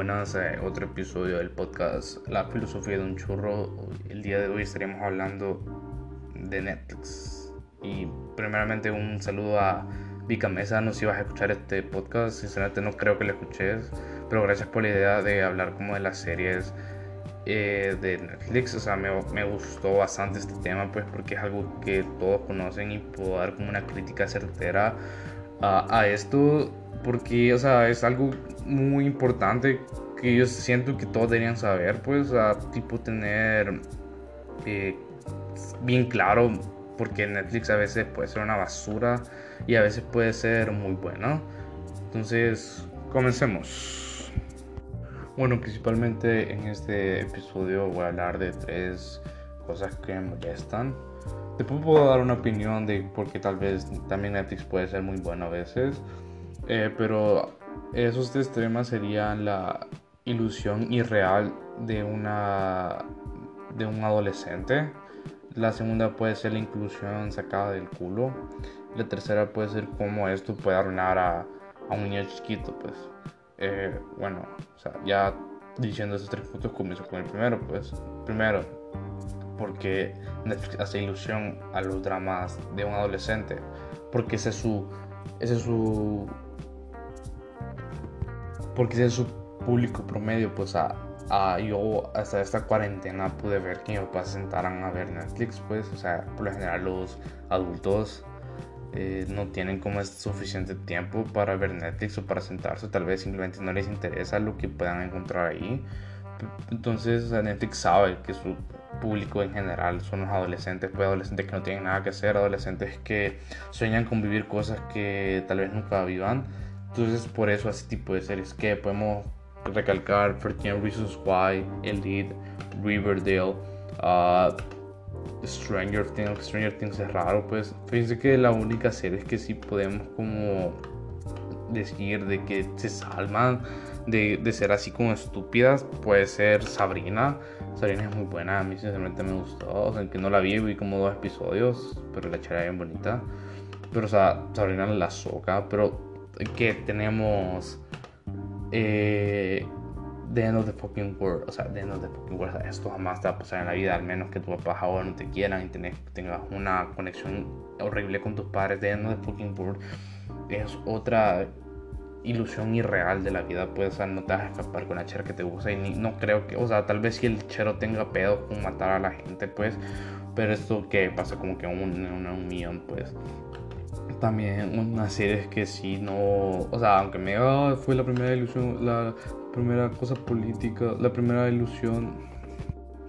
buenas, eh, otro episodio del podcast La filosofía de un churro. El día de hoy estaríamos hablando de Netflix. Y primeramente un saludo a Vika Mesa, no sé si vas a escuchar este podcast, sinceramente no creo que lo escuches, pero gracias por la idea de hablar como de las series eh, de Netflix, o sea, me, me, gustó bastante este tema, pues porque es algo que todos conocen y puedo dar como una crítica certera a, a esto, porque, o sea, es algo muy importante que yo siento que todos deberían saber, pues, a tipo tener eh, bien claro, porque Netflix a veces puede ser una basura y a veces puede ser muy bueno. Entonces, comencemos. Bueno, principalmente en este episodio voy a hablar de tres cosas que me molestan. Después puedo dar una opinión de por qué tal vez también Netflix puede ser muy bueno a veces. Eh, pero esos tres temas serían la ilusión irreal de una de un adolescente. La segunda puede ser la inclusión sacada del culo. La tercera puede ser cómo esto puede arruinar a, a un niño chiquito, pues. Eh, bueno, o sea, ya diciendo esos tres puntos comienzo con el primero, pues. Primero, porque Netflix hace ilusión a los dramas de un adolescente. Porque ese es su, ese es su porque es su público promedio, pues a, yo hasta esta cuarentena pude ver que mis papás se sentaran a ver Netflix, pues, o sea, por lo general los adultos eh, no tienen como suficiente tiempo para ver Netflix o para sentarse, tal vez simplemente no les interesa lo que puedan encontrar ahí. Entonces Netflix sabe que su público en general son los adolescentes, pues adolescentes que no tienen nada que hacer, adolescentes que sueñan con vivir cosas que tal vez nunca vivan entonces por eso ese tipo de series que podemos recalcar 13 Reasons Why, Elite, Riverdale, uh, Stranger Things, Stranger Things es raro pues. Fíjense que la única serie es que sí podemos como decir de que se salvan de, de, ser así como estúpidas puede ser Sabrina. Sabrina es muy buena, a mí sinceramente me gustó. O sea, que no la vi, vi como dos episodios, pero la chera bien bonita. Pero o sea, Sabrina la soca, pero que tenemos eh, The End of the Fucking World, o sea, The End of the Fucking World, esto jamás te va a pasar en la vida, al menos que tu papá ahora no te quieran y tengas una conexión horrible con tus padres. The End of the Fucking World es otra ilusión irreal de la vida, pues, o sea, no te vas a escapar con la chera que te gusta y ni, no creo que, o sea, tal vez si el chero tenga pedo con matar a la gente, pues, pero esto que pasa como que un, un, un millón, pues también una serie que sí no, o sea, aunque me fue la primera ilusión, la primera cosa política, la primera ilusión,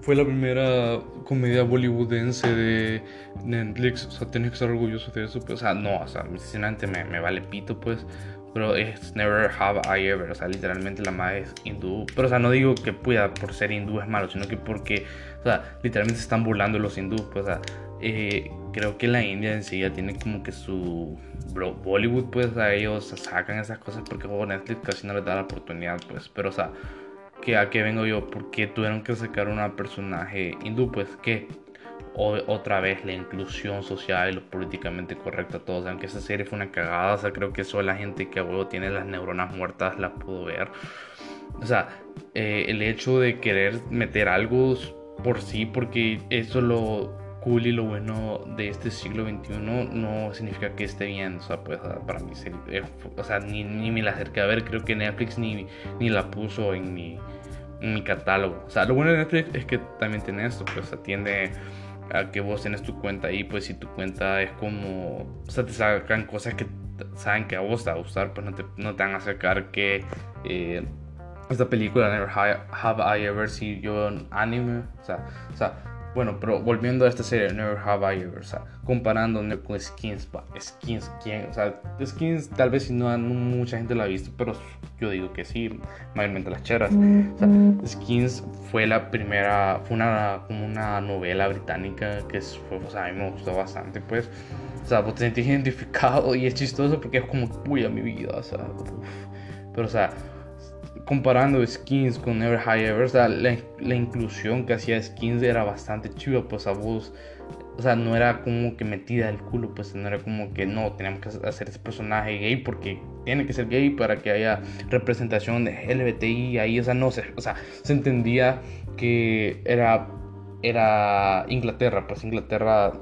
fue la primera comedia bollywoodense de Netflix, o sea, tienes que estar orgulloso de eso, pues, o sea, no, o sea, sinceramente me, me vale pito, pues, pero es Never Have I Ever, o sea, literalmente la madre es hindú, pero, o sea, no digo que pueda por ser hindú es malo, sino que porque, o sea, literalmente se están burlando los hindúes, pues, o sea, eh, creo que la India en sí ya tiene como que su Bollywood, pues a ellos sacan esas cosas porque juego Netflix casi no les da la oportunidad, pues. Pero, o sea, que ¿a qué vengo yo? ¿Por qué tuvieron que sacar una personaje hindú? Pues que otra vez la inclusión social y lo políticamente correcto a todos. Aunque esa serie fue una cagada, o sea, creo que solo la gente que a huevo tiene las neuronas muertas la pudo ver. O sea, eh, el hecho de querer meter algo por sí, porque eso lo cool y lo bueno de este siglo XXI no significa que esté bien. O sea, pues para mí, eh, o sea, ni, ni me la acerqué a ver. Creo que Netflix ni, ni la puso en mi, en mi catálogo. O sea, lo bueno de Netflix es que también tiene esto, pues atiende a que vos tienes tu cuenta ahí, pues si tu cuenta es como, o sea, te sacan cosas que saben que a vos te va a gustar, pues no te, no te van a sacar que eh, esta película Never Have I Ever Seen Your Anime, o sea, o sea bueno, pero volviendo a esta serie, Never Have I Ever, o sea, comparando con Skins, Skins, ¿quién? O sea, Skins tal vez si no, mucha gente la ha visto, pero yo digo que sí, mayormente las cheras. O sea, Skins fue la primera, fue una, como una novela británica que fue, o sea, a mí me gustó bastante, pues. O sea, vos te sentís identificado y es chistoso porque es como, uy, a mi vida, o sea, Pero, o sea, comparando skins con Never High Ever, o sea, la, inclusión que hacía skins era bastante chiva, pues a vos o sea, no era como que metida el culo, pues no era como que no, tenemos que hacer ese personaje gay porque tiene que ser gay para que haya representación de LBTI ahí, o sea, no sé, o sea, se entendía que era, era Inglaterra, pues Inglaterra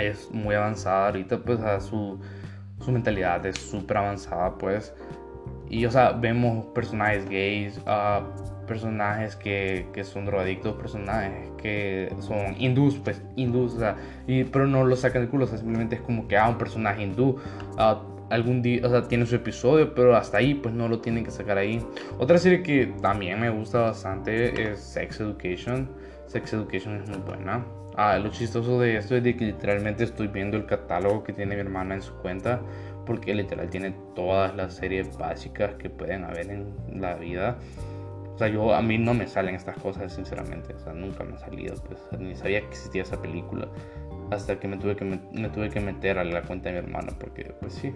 es muy avanzada ahorita, pues a su, su mentalidad es súper avanzada, pues, y o sea, vemos personajes gays, uh, personajes que, que, son drogadictos, personajes que son hindús, pues hindús, o sea, y, pero no lo sacan del culo, o sea, simplemente es como que, ah, un personaje hindú, uh, algún día, o sea, tiene su episodio, pero hasta ahí, pues no lo tienen que sacar ahí. Otra serie que también me gusta bastante es Sex Education. Sex Education es muy buena. Ah, lo chistoso de esto es de que literalmente estoy viendo el catálogo que tiene mi hermana en su cuenta, porque literal tiene todas las series básicas que pueden haber en la vida. O sea, yo a mí no me salen estas cosas, sinceramente. O sea, nunca me ha salido, pues ni sabía que existía esa película hasta que me tuve que me, tuve que meter a la cuenta de mi hermana porque pues sí.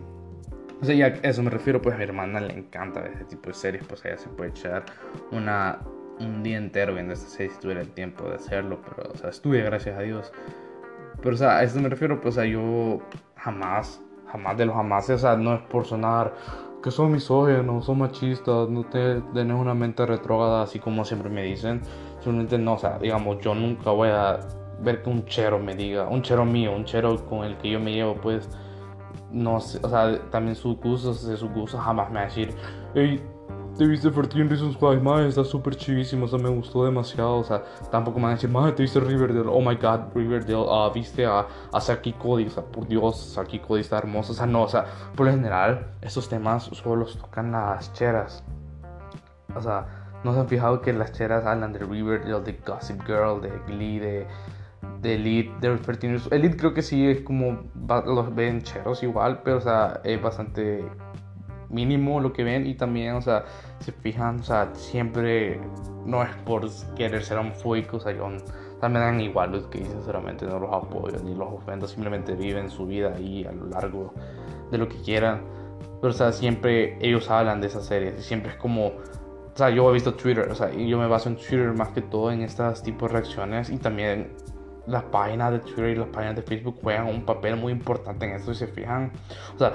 O sea, ya a eso me refiero, pues a mi hermana le encanta ese tipo de series, pues ella se puede echar una un día entero viendo esta serie si tuviera el tiempo de hacerlo, pero o sea, estuve gracias a Dios. Pero o sea, a eso me refiero, pues o sea, yo jamás, jamás de los jamás, o sea, no es por sonar que son misóginos, son machistas, no te tenés una mente retrógrada así como siempre me dicen. Simplemente no, o sea, digamos, yo nunca voy a ver que un chero me diga, un chero mío, un chero con el que yo me llevo, pues, no sé, o sea, también sus gustos, sus gustos jamás me va a decir, hey, te viste 13 Reasons Why, madre, está súper chivísimo, o sea, me gustó demasiado, o sea, tampoco me van a decir, madre, te viste Riverdale, oh my god, Riverdale, ah, viste a, a Saki Cody, o sea, por Dios, Saki Cody está hermosa, o sea, no, o sea, por lo general, estos temas solo los tocan las cheras, o sea, no se han fijado que las cheras hablan de Riverdale, de Gossip Girl, de Glee, de, de Elite, de 13 Elite creo que sí es como, los ven cheros igual, pero, o sea, es bastante mínimo lo que ven y también, o sea, se fijan, o sea, siempre no es por querer ser homofóbico, o sea, yo también dan igual los que dicen, sinceramente, no los apoyo ni los ofendo, simplemente viven su vida ahí a lo largo de lo que quieran. Pero, o sea, siempre ellos hablan de esas series y siempre es como, o sea, yo he visto Twitter, o sea, y yo me baso en Twitter más que todo en estas tipos de reacciones y también las páginas de Twitter y las páginas de Facebook juegan un papel muy importante en esto y se fijan. O sea,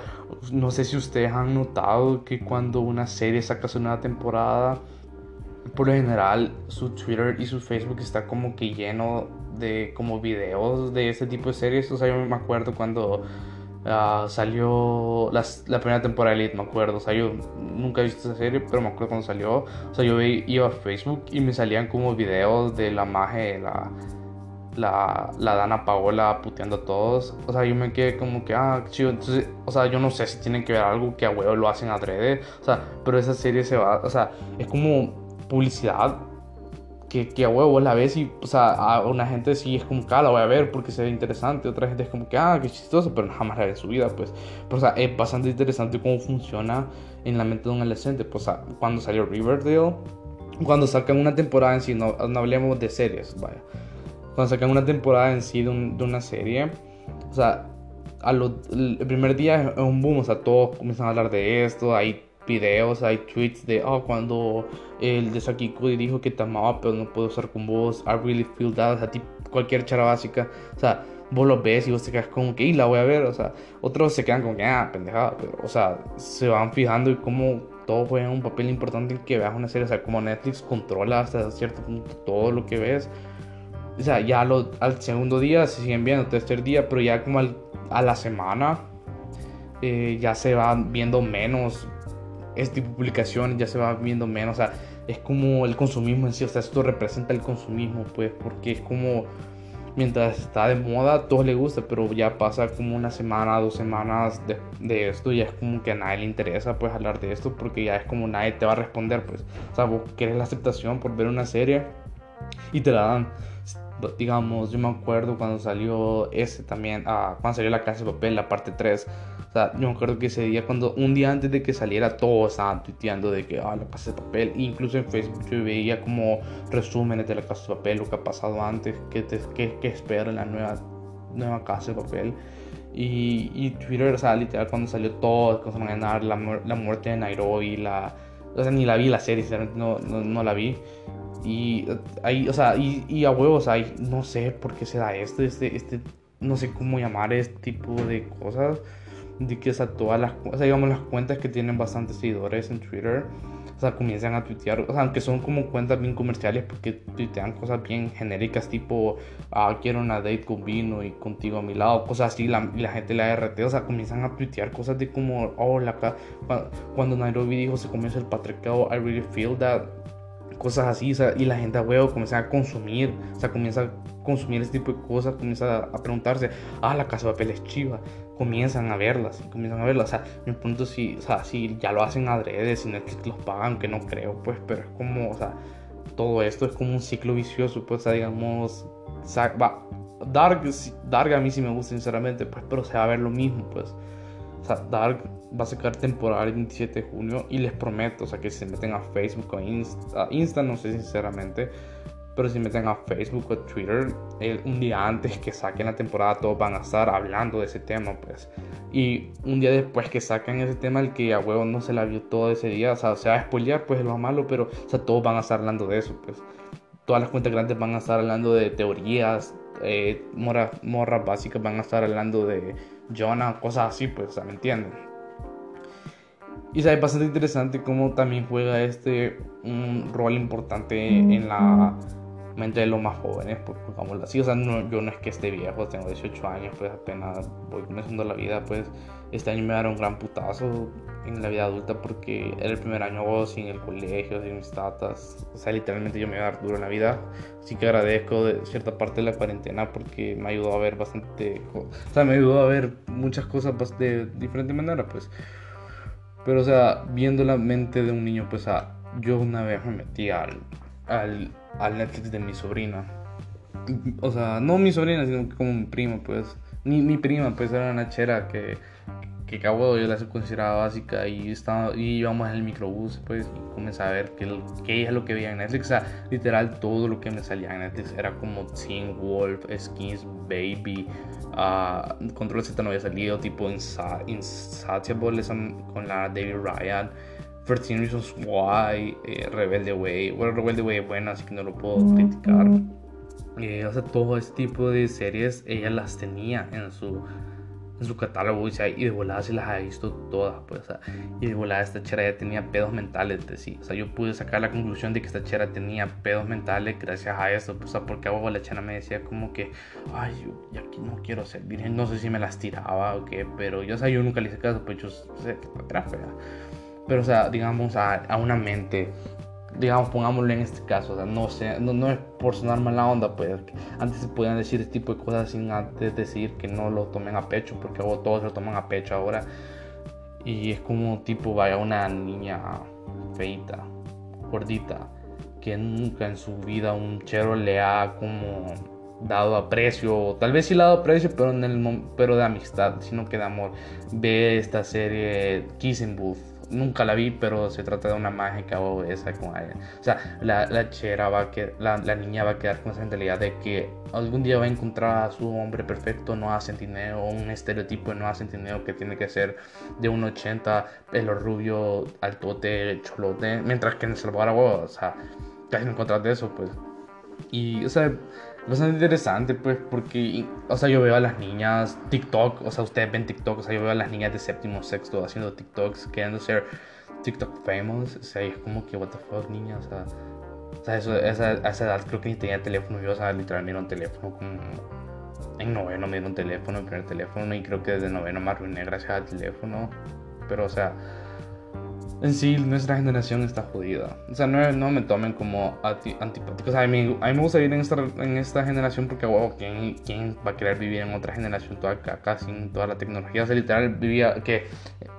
no sé si ustedes han notado que cuando una serie saca su nueva temporada, por lo general su Twitter y su Facebook está como que lleno de como videos de este tipo de series. O sea, yo me acuerdo cuando uh, salió la primera temporada de Elite, me acuerdo. O sea, yo nunca he visto esa serie, pero me acuerdo cuando salió. O sea, yo iba a Facebook y me salían como videos de la magia, la la, la Dana Paola puteando a todos. O sea, yo me quedé como que, ah, chido. Entonces, o sea, yo no sé si tienen que ver algo que a huevo lo hacen adrede. O sea, pero esa serie se va, o sea, es como publicidad que, que a huevo la ves y, o sea, a una gente sí es como que, ah, la voy a ver porque se ve interesante. Otra gente es como que, ah, qué chistoso, pero jamás la ve en su vida, pues. Pero, o sea, es bastante interesante cómo funciona en la mente de un adolescente. Pues, o sea, cuando salió Riverdale, cuando sacan una temporada en sí, no, no hablemos de series, vaya cuando sacan una temporada en sí de, una serie, o sea, el primer día es un boom, o sea, todos comienzan a hablar de esto, hay videos, hay tweets de, oh, cuando el de Saki Cody dijo que te amaba, pero no puedo estar con vos, I really feel that, o sea, cualquier chara básica, o sea, vos lo ves y vos te quedas como que, y la voy a ver, o sea, otros se quedan como que, ah, pendejada, pero, o sea, se van fijando y como todo juega un papel importante en que veas una serie, o sea, como Netflix controla hasta cierto punto todo lo que ves, o sea, ya al segundo día se siguen viendo, tercer día, pero ya como a la semana eh, ya se va viendo menos este publicaciones, ya se va viendo menos, o sea, es como el consumismo en sí, o sea, esto representa el consumismo, pues, porque es como mientras está de moda, todo le gusta, pero ya pasa como una semana, dos semanas de, de, esto, ya es como que a nadie le interesa, pues, hablar de esto, porque ya es como nadie te va a responder, pues, o sea, vos quieres la aceptación por ver una serie y te la dan digamos, yo me acuerdo cuando salió ese también, ah, cuando salió La Casa de Papel, la parte 3. O sea, yo me acuerdo que ese día, cuando un día antes de que saliera, todos estaban tuiteando de que, ah, La Casa de Papel. Incluso en Facebook yo veía como resúmenes de La Casa de Papel, lo que ha pasado antes, qué, qué, qué espera la nueva, nueva Casa de Papel. Y, y Twitter, o sea, literal, cuando salió todo, con la, la muerte de Nairobi, la O sea, ni la vi la serie, no, no, no la vi. Y ahí, o sea, y, y a huevos, hay, no sé por qué se da esto, este, este, no sé cómo llamar este tipo de cosas. De que, o sea, todas las, o sea, digamos, las cuentas que tienen bastantes seguidores en Twitter o sea, comienzan a tuitear, o sea, aunque son como cuentas bien comerciales porque tuitean cosas bien genéricas tipo, ah, quiero una date con vino y contigo a mi lado, cosas así, la, la gente la RT, o sea, comienzan a tuitear cosas de como, oh, la, cuando Nairobi dijo se comienza el patriarcado, I really feel that, cosas así, o sea, y la gente a huevo comienza a consumir, o sea, comienza a consumir este tipo de cosas, comienza a, preguntarse, ah, la casa de papel es chiva, comienzan a verlas, comienzan a verlas, o sea, me pregunto si, o sea, si ya lo hacen adrede, si Netflix los pagan, que no creo, pues, pero es como, o sea, todo esto es como un ciclo vicioso, pues, o sea, digamos, va, Dark, Dark a mí sí me gusta, sinceramente, pues, pero se va a ver lo mismo, pues, o sea, Dark va a sacar temporada el 27 de junio y les prometo, o sea, que si se meten a Facebook o Insta, Insta no sé sinceramente, pero si meten a Facebook o Twitter, un día antes que saquen la temporada todos van a estar hablando de ese tema, pues. Y un día después que saquen ese tema, el que a huevo no se la vio todo ese día, o sea, se va a spoilear, pues es lo malo, pero, o sea, todos van a estar hablando de eso, pues. Todas las cuentas grandes van a estar hablando de teorías, eh, morras básicas van a estar hablando de Jonah, cosas así, pues, o sea, ¿me entienden? Y es bastante interesante cómo también juega este un rol importante en la mente de los más jóvenes, pues así. O sea, no, yo no es que esté viejo, tengo 18 años, pues apenas voy comenzando la vida, pues este año me dieron un gran putazo en la vida adulta porque era el primer año sin el colegio, sin mis tatas. O sea, literalmente yo me iba a dar duro en la vida. Así que agradezco de cierta parte de la cuarentena porque me ayudó a ver bastante, o sea, me ayudó a ver muchas cosas de diferente manera, pues. Pero, o sea, viendo la mente de un niño, pues, a, yo una vez me metí al, al al Netflix de mi sobrina. O sea, no mi sobrina, sino como mi prima, pues. Ni mi prima, pues era una chera que, que cabo yo la consideraba básica y, estaba, y íbamos en el microbús, pues, y comencé a ver que ella es lo que veía en Netflix. O sea, literal, todo lo que me salía en Netflix era como Teen Wolf, Skins, Baby, uh, Control Z no había salido, tipo Insatiable con la David Ryan. 13 Reasons Why, eh, Rebelde Way. Bueno, Rebelde Way es buena, así que no lo puedo criticar. Eh, o sea, todo este tipo de series ella las tenía en su, en su catálogo y de volada se las ha visto todas. Pues, o sea, y de volada esta chera ya tenía pedos mentales de sí. O sea, yo pude sacar la conclusión de que esta chera tenía pedos mentales gracias a eso. Pues, o sea, porque a la chera me decía como que, ay, yo ya aquí no quiero ser virgen. No sé si me las tiraba o qué, pero yo, o sea, yo nunca le hice caso, pues yo sé que era fea. Pero, o sea, digamos, a, a una mente, digamos, pongámoslo en este caso, o sea, no, sé, no, no es por sonar mala onda, pues, antes se podían decir este tipo de cosas sin antes decir que no lo tomen a pecho, porque todos lo toman a pecho ahora. Y es como, tipo, vaya, una niña feita, gordita, que nunca en su vida un chero le ha como dado aprecio, tal vez sí le ha dado aprecio, pero, en el, pero de amistad, sino que de amor. Ve esta serie Kissing Booth nunca la vi, pero se trata de una mágica o esa con. O sea, la, la chera va a que la, la, niña va a quedar con esa mentalidad de que algún día va a encontrar a su hombre perfecto, no a centineo, un estereotipo no a centineo que tiene que ser de un 80, pelo rubio, altote, cholote, mientras que en El Salvador, o sea, casi no encontrar de eso, pues. Y, o sea, bastante interesante, pues, porque, o sea, yo veo a las niñas TikTok, o sea, ustedes ven TikTok, o sea, yo veo a las niñas de séptimo, sexto haciendo TikToks, queriendo ser TikTok famous, o sea, es como que, what the fuck, niña, o sea, o sea eso, esa, a esa edad creo que ni tenía teléfono, yo, o sea, literalmente un teléfono como... En noveno me dieron teléfono, el primer teléfono, y creo que desde noveno me arruiné gracias al teléfono, pero, o sea en sí nuestra generación está jodida. O sea, no, no me tomen como antipáticos. a, mí, a mí me gusta vivir en esta, en esta generación porque, wow, ¿quién, ¿quién, va a querer vivir en otra generación toda acá, sin toda la tecnología? O sea, literal, vivía que...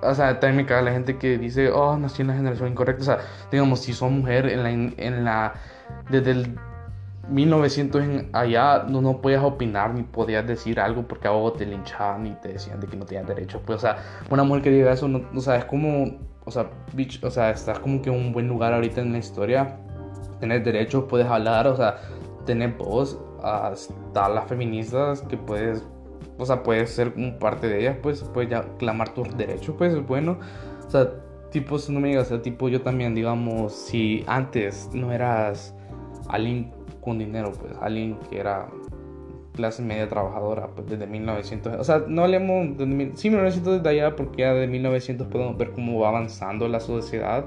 O sea, también me caga la gente que dice, oh, nací en la generación incorrecta. O sea, digamos, si sos mujer en la... En la desde el 1900 en allá no, no podías opinar ni podías decir algo porque a vos te linchaban y te decían de que no tenías derecho. Pues, o sea, una mujer que diga eso, no, o sea, es como o sea, bitch, o sea, estás como que en un buen lugar ahorita en la historia. Tienes derechos, puedes hablar, o sea, tener voz. Hasta las feministas que puedes, o sea, puedes ser parte de ellas, pues puedes ya clamar tus derechos, pues es bueno. O sea, tipo, no me digas, tipo, yo también, digamos, si antes no eras alguien con dinero, pues, alguien que era clase media trabajadora, pues, desde 1900, o sea, no hablemos de, sí, 1900 desde porque ya de 1900 podemos ver cómo va avanzando la sociedad,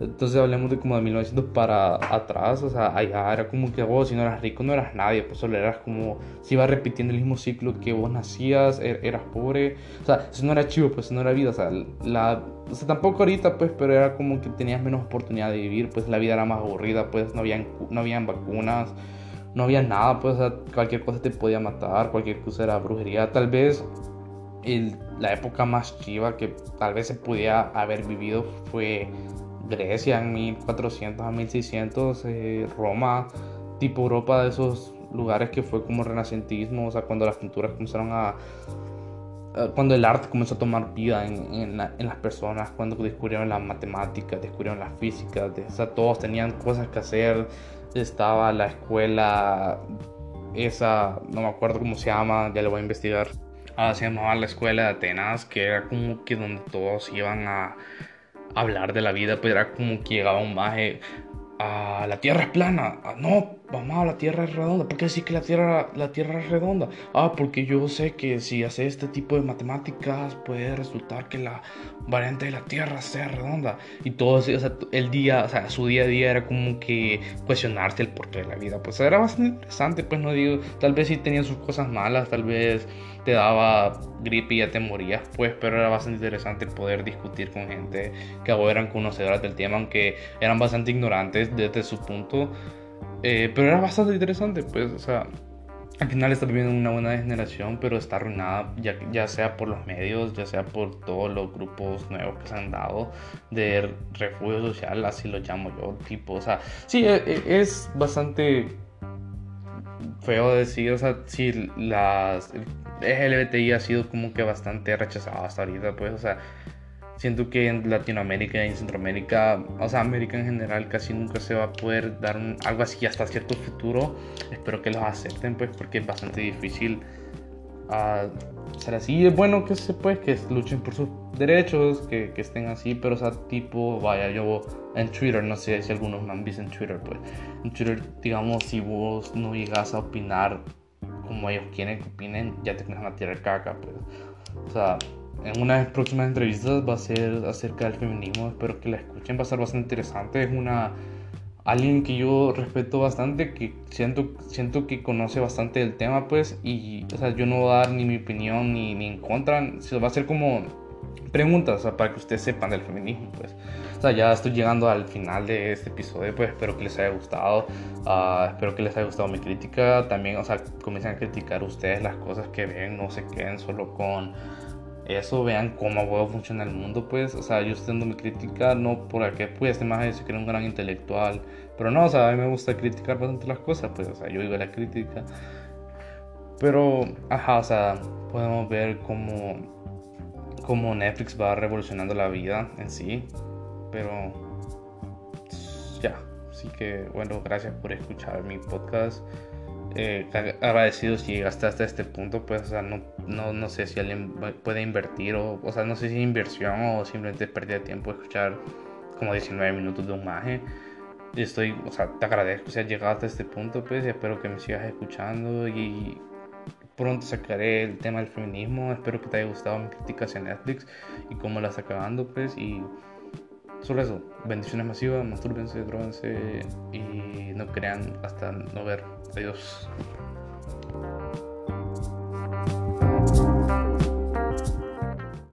entonces hablemos de como de 1900 para atrás, o sea, allá era como que vos si no eras rico no eras nadie, pues solo eras como, si ibas repitiendo el mismo ciclo que vos nacías, er, eras pobre, o sea, eso no era chivo, pues eso no era vida, o sea, la, o sea, tampoco ahorita, pues, pero era como que tenías menos oportunidad de vivir, pues la vida era más aburrida, pues no habían, no habían vacunas, no había nada, pues, o sea, cualquier cosa te podía matar, cualquier cosa era brujería, tal vez el, la época más chiva que tal vez se pudiera haber vivido fue Grecia en 1400 a 1600, eh, Roma, tipo Europa, de esos lugares que fue como renacentismo, o sea, cuando las pinturas comenzaron a... cuando el arte comenzó a tomar vida en, las personas, cuando descubrieron la matemática, descubrieron la física, o sea, todos tenían cosas que hacer, estaba la escuela, esa, no me acuerdo cómo se llama, ya lo voy a investigar. Ah, se llamaba la escuela de Atenas, que era como que donde todos iban a hablar de la vida, pues era como que llegaba un maje a la tierra es plana. Ah, no, mamá, la tierra es redonda. ¿Por qué decir que la tierra, la tierra es redonda? Ah, porque yo sé que si hace este tipo de matemáticas puede resultar que la variante de la tierra sea redonda. Y todo o el día, o su día a día era como que cuestionarse el porqué de la vida. Pues era bastante interesante, pues no digo, tal vez sí tenía sus cosas malas, tal vez te daba gripe y ya te morías, pues, pero era bastante interesante poder discutir con gente que eran conocedoras del tema, aunque eran bastante ignorantes desde su punto. Eh, pero era bastante interesante, pues, o sea, al final está viviendo una buena generación, pero está arruinada, ya, ya sea por los medios, ya sea por todos los grupos nuevos que se han dado de refugio social, así lo llamo yo, tipo, o sea, sí, e, e, es, bastante feo decir, o sea, si las, LGBTI ha sido como que bastante rechazado hasta ahorita, pues, o sea, siento que en Latinoamérica y en Centroamérica, o sea, América en general, casi nunca se va a poder dar algo así hasta cierto futuro. Espero que los acepten, pues, porque es bastante difícil uh, ser así. Es bueno que se pues, que luchen por sus derechos, que, que, estén así, pero, o sea, tipo, vaya, yo en Twitter, no sé si algunos me han visto en Twitter, pues, en Twitter, digamos, si vos no llegas a opinar como ellos quieren que opinen, ya te comienzan a tirar caca, pues. O sea, en una de las próximas entrevistas va a ser acerca del feminismo, espero que la escuchen, va a ser bastante interesante, es una alguien que yo respeto bastante, que siento, siento que conoce bastante del tema, pues, y, o sea, yo no voy a dar ni mi opinión ni, ni en contra, va a ser como preguntas para que ustedes sepan del feminismo, pues. O sea, ya estoy llegando al final de este episodio, pues espero que les haya gustado, uh, espero que les haya gustado mi crítica, también, o sea, comiencen a criticar ustedes las cosas que ven, no se queden solo con eso, vean cómo huevo funciona el mundo, pues, o sea, yo estoy dando mi crítica, no por que pues, este más se cree un gran intelectual, pero no, o sea, a mí me gusta criticar bastante las cosas, pues, o sea, yo digo la crítica, pero, ajá, o sea, podemos ver cómo como Netflix va revolucionando la vida en sí. Pero ya, así que bueno, gracias por escuchar mi podcast. Eh, agradecido si llegaste hasta este punto, pues, o sea, no, no, no, sé si alguien puede invertir, o, o sea, no sé si inversión o simplemente pérdida de tiempo escuchar como 19 minutos de un maje. Estoy, o sea, te agradezco si has llegado hasta este punto, pues, y espero que me sigas escuchando y pronto sacaré el tema del feminismo. Espero que te haya gustado mi crítica hacia Netflix y cómo la está acabando, pues. Y solo eso. Bendiciones masivas, mastúrbense, droguense y no crean hasta no ver. Adiós.